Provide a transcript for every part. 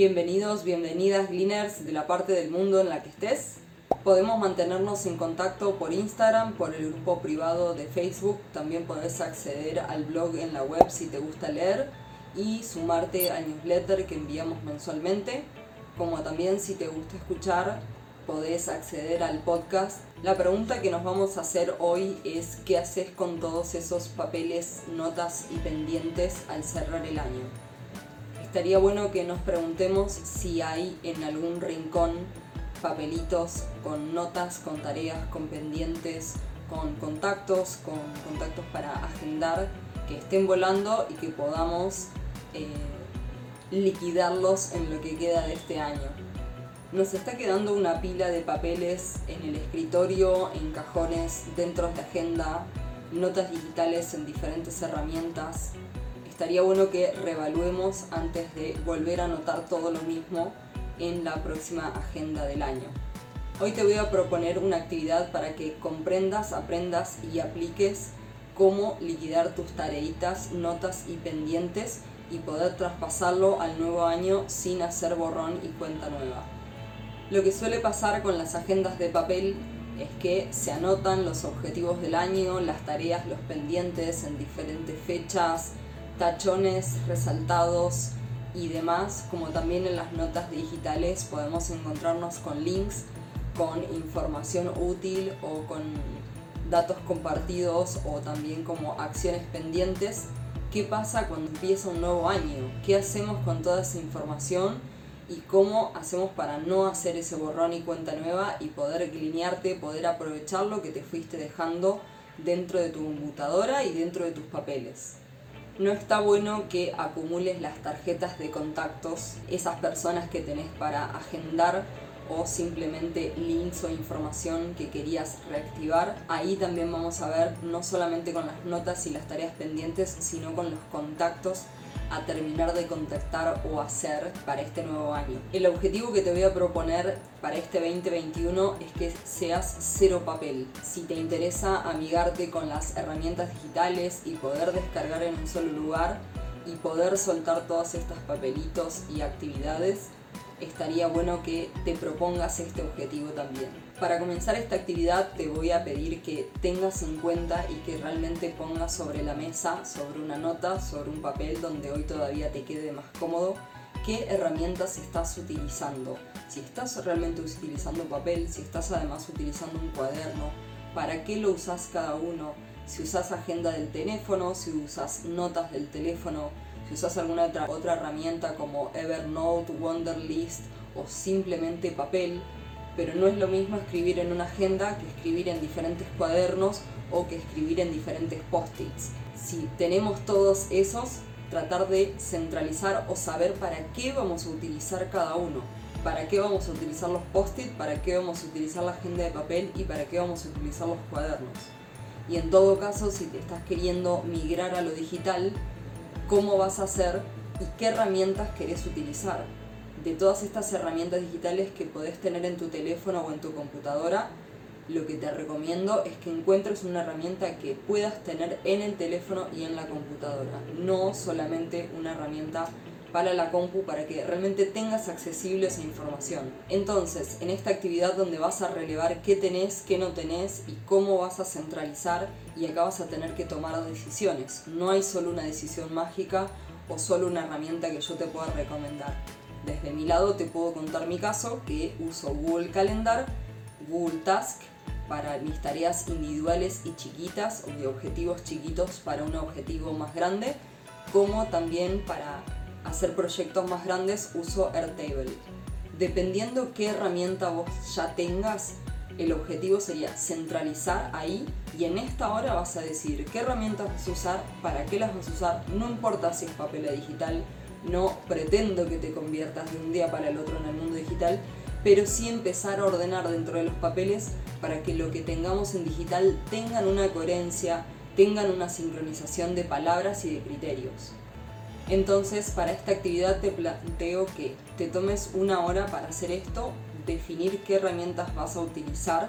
Bienvenidos, bienvenidas Gleaners de la parte del mundo en la que estés. Podemos mantenernos en contacto por Instagram, por el grupo privado de Facebook. También podés acceder al blog en la web si te gusta leer y sumarte al newsletter que enviamos mensualmente. Como también si te gusta escuchar, podés acceder al podcast. La pregunta que nos vamos a hacer hoy es ¿qué haces con todos esos papeles, notas y pendientes al cerrar el año? Estaría bueno que nos preguntemos si hay en algún rincón papelitos con notas, con tareas, con pendientes, con contactos, con contactos para agendar que estén volando y que podamos eh, liquidarlos en lo que queda de este año. Nos está quedando una pila de papeles en el escritorio, en cajones, dentro de agenda, notas digitales en diferentes herramientas. Estaría bueno que reevaluemos antes de volver a anotar todo lo mismo en la próxima agenda del año. Hoy te voy a proponer una actividad para que comprendas, aprendas y apliques cómo liquidar tus tareitas, notas y pendientes y poder traspasarlo al nuevo año sin hacer borrón y cuenta nueva. Lo que suele pasar con las agendas de papel es que se anotan los objetivos del año, las tareas, los pendientes en diferentes fechas, tachones resaltados, y demás, como también en las notas digitales podemos encontrarnos con links, con información útil o con datos compartidos o también como acciones pendientes. ¿Qué pasa cuando empieza un nuevo año? ¿Qué hacemos con toda esa información? y cómo hacemos para no hacer ese borrón y cuenta nueva y poder clinearte, poder aprovechar lo que te fuiste dejando dentro de tu computadora y dentro de tus papeles no está bueno que acumules las tarjetas de contactos, esas personas que tenés para agendar o simplemente links o información que querías reactivar. Ahí también vamos a ver no solamente con las notas y las tareas pendientes, sino con los contactos a terminar de contactar o hacer para este nuevo año. El objetivo que te voy a proponer para este 2021 es que seas cero papel. Si te interesa amigarte con las herramientas digitales y poder descargar en un solo lugar y poder soltar todos estos papelitos y actividades, estaría bueno que te propongas este objetivo también. Para comenzar esta actividad te voy a pedir que tengas en cuenta y que realmente pongas sobre la mesa, sobre una nota, sobre un papel donde hoy todavía te quede más cómodo, qué herramientas estás utilizando. Si estás realmente utilizando papel, si estás además utilizando un cuaderno, para qué lo usas cada uno, si usas agenda del teléfono, si usas notas del teléfono, si usas alguna otra, otra herramienta como Evernote, Wonderlist o simplemente papel, pero no es lo mismo escribir en una agenda que escribir en diferentes cuadernos o que escribir en diferentes post-its. Si tenemos todos esos, tratar de centralizar o saber para qué vamos a utilizar cada uno. Para qué vamos a utilizar los post-it, para qué vamos a utilizar la agenda de papel y para qué vamos a utilizar los cuadernos. Y en todo caso, si te estás queriendo migrar a lo digital, cómo vas a hacer y qué herramientas querés utilizar. De todas estas herramientas digitales que podés tener en tu teléfono o en tu computadora, lo que te recomiendo es que encuentres una herramienta que puedas tener en el teléfono y en la computadora, no solamente una herramienta para la compu para que realmente tengas accesible esa información. Entonces, en esta actividad donde vas a relevar qué tenés, qué no tenés y cómo vas a centralizar y acá vas a tener que tomar decisiones. No hay solo una decisión mágica o solo una herramienta que yo te pueda recomendar. Desde mi lado te puedo contar mi caso que uso Google Calendar, Google Task para mis tareas individuales y chiquitas o de objetivos chiquitos para un objetivo más grande, como también para hacer proyectos más grandes uso Airtable. Dependiendo qué herramienta vos ya tengas, el objetivo sería centralizar ahí y en esta hora vas a decir qué herramientas vas a usar, para qué las vas a usar, no importa si es papel o digital, no pretendo que te conviertas de un día para el otro en el mundo digital, pero sí empezar a ordenar dentro de los papeles para que lo que tengamos en digital tengan una coherencia, tengan una sincronización de palabras y de criterios. Entonces, para esta actividad te planteo que te tomes una hora para hacer esto, definir qué herramientas vas a utilizar,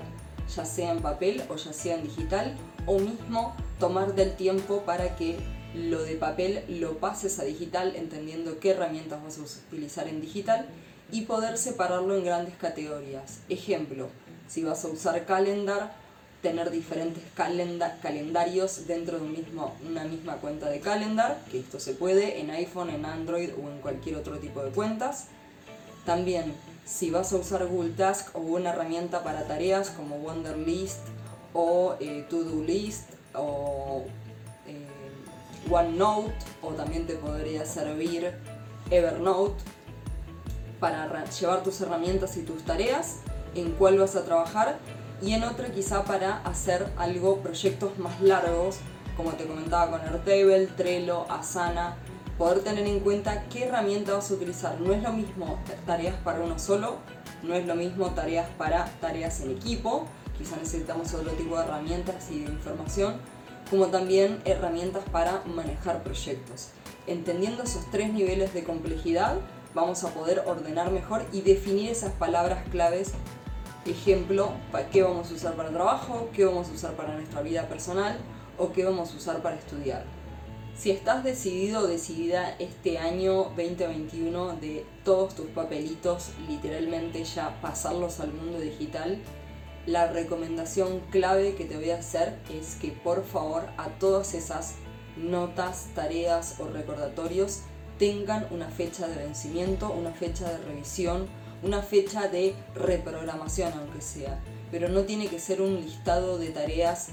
ya sea en papel o ya sea en digital, o mismo tomar del tiempo para que lo de papel lo pases a digital entendiendo qué herramientas vas a utilizar en digital y poder separarlo en grandes categorías. Ejemplo, si vas a usar calendar, tener diferentes calendarios dentro de un mismo, una misma cuenta de calendar, que esto se puede en iPhone, en Android o en cualquier otro tipo de cuentas. También si vas a usar Google Task o una herramienta para tareas como Wonderlist o eh, To-Do List o OneNote o también te podría servir Evernote para llevar tus herramientas y tus tareas, en cuál vas a trabajar y en otra quizá para hacer algo, proyectos más largos, como te comentaba con Airtable, Trello, Asana, poder tener en cuenta qué herramienta vas a utilizar. No es lo mismo tareas para uno solo, no es lo mismo tareas para tareas en equipo, quizá necesitamos otro tipo de herramientas y de información, como también herramientas para manejar proyectos. Entendiendo esos tres niveles de complejidad, vamos a poder ordenar mejor y definir esas palabras claves. Ejemplo, qué vamos a usar para el trabajo, qué vamos a usar para nuestra vida personal o qué vamos a usar para estudiar. Si estás decidido o decidida este año 2021 de todos tus papelitos literalmente ya pasarlos al mundo digital, la recomendación clave que te voy a hacer es que por favor a todas esas notas, tareas o recordatorios tengan una fecha de vencimiento, una fecha de revisión, una fecha de reprogramación aunque sea. Pero no tiene que ser un listado de tareas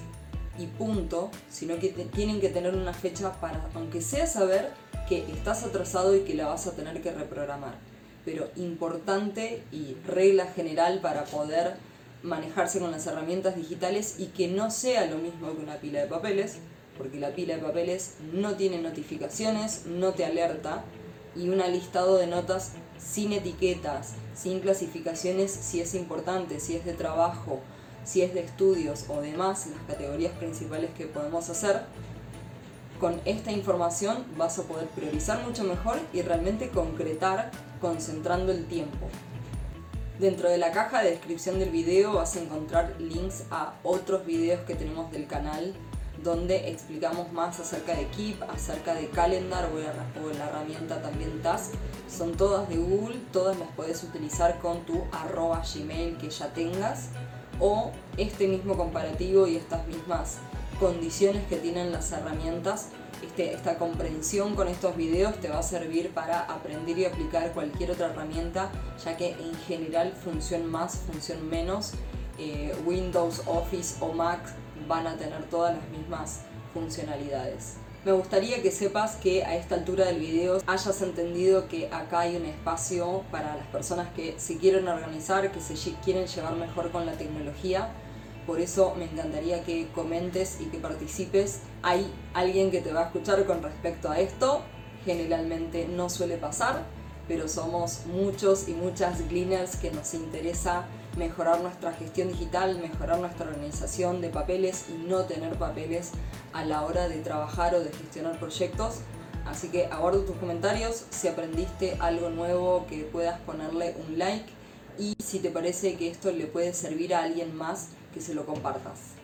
y punto, sino que tienen que tener una fecha para, aunque sea saber que estás atrasado y que la vas a tener que reprogramar. Pero importante y regla general para poder manejarse con las herramientas digitales y que no sea lo mismo que una pila de papeles, porque la pila de papeles no tiene notificaciones, no te alerta, y un listado de notas sin etiquetas, sin clasificaciones si es importante, si es de trabajo, si es de estudios o demás, las categorías principales que podemos hacer, con esta información vas a poder priorizar mucho mejor y realmente concretar concentrando el tiempo. Dentro de la caja de descripción del video vas a encontrar links a otros videos que tenemos del canal donde explicamos más acerca de Keep, acerca de Calendar o la, herramienta también Task. Son todas de Google, todas las puedes utilizar con tu arroba Gmail que ya tengas o este mismo comparativo y estas mismas condiciones que tienen las herramientas. Este, esta comprensión con estos videos te va a servir para aprender y aplicar cualquier otra herramienta, ya que en general función más, función menos, eh, Windows, Office o Mac van a tener todas las mismas funcionalidades. Me gustaría que sepas que a esta altura del video hayas entendido que acá hay un espacio para las personas que se quieren organizar, que se quieren llevar mejor con la tecnología. Por eso me encantaría que comentes y que participes. Hay alguien que te va a escuchar con respecto a esto. Generalmente no suele pasar, pero somos muchos y muchas gleaners que nos interesa mejorar nuestra gestión digital, mejorar nuestra organización de papeles y no tener papeles a la hora de trabajar o de gestionar proyectos. Así que aguardo tus comentarios si aprendiste algo nuevo que puedas ponerle un like y si te parece que esto le puede servir a alguien más que se lo compartas.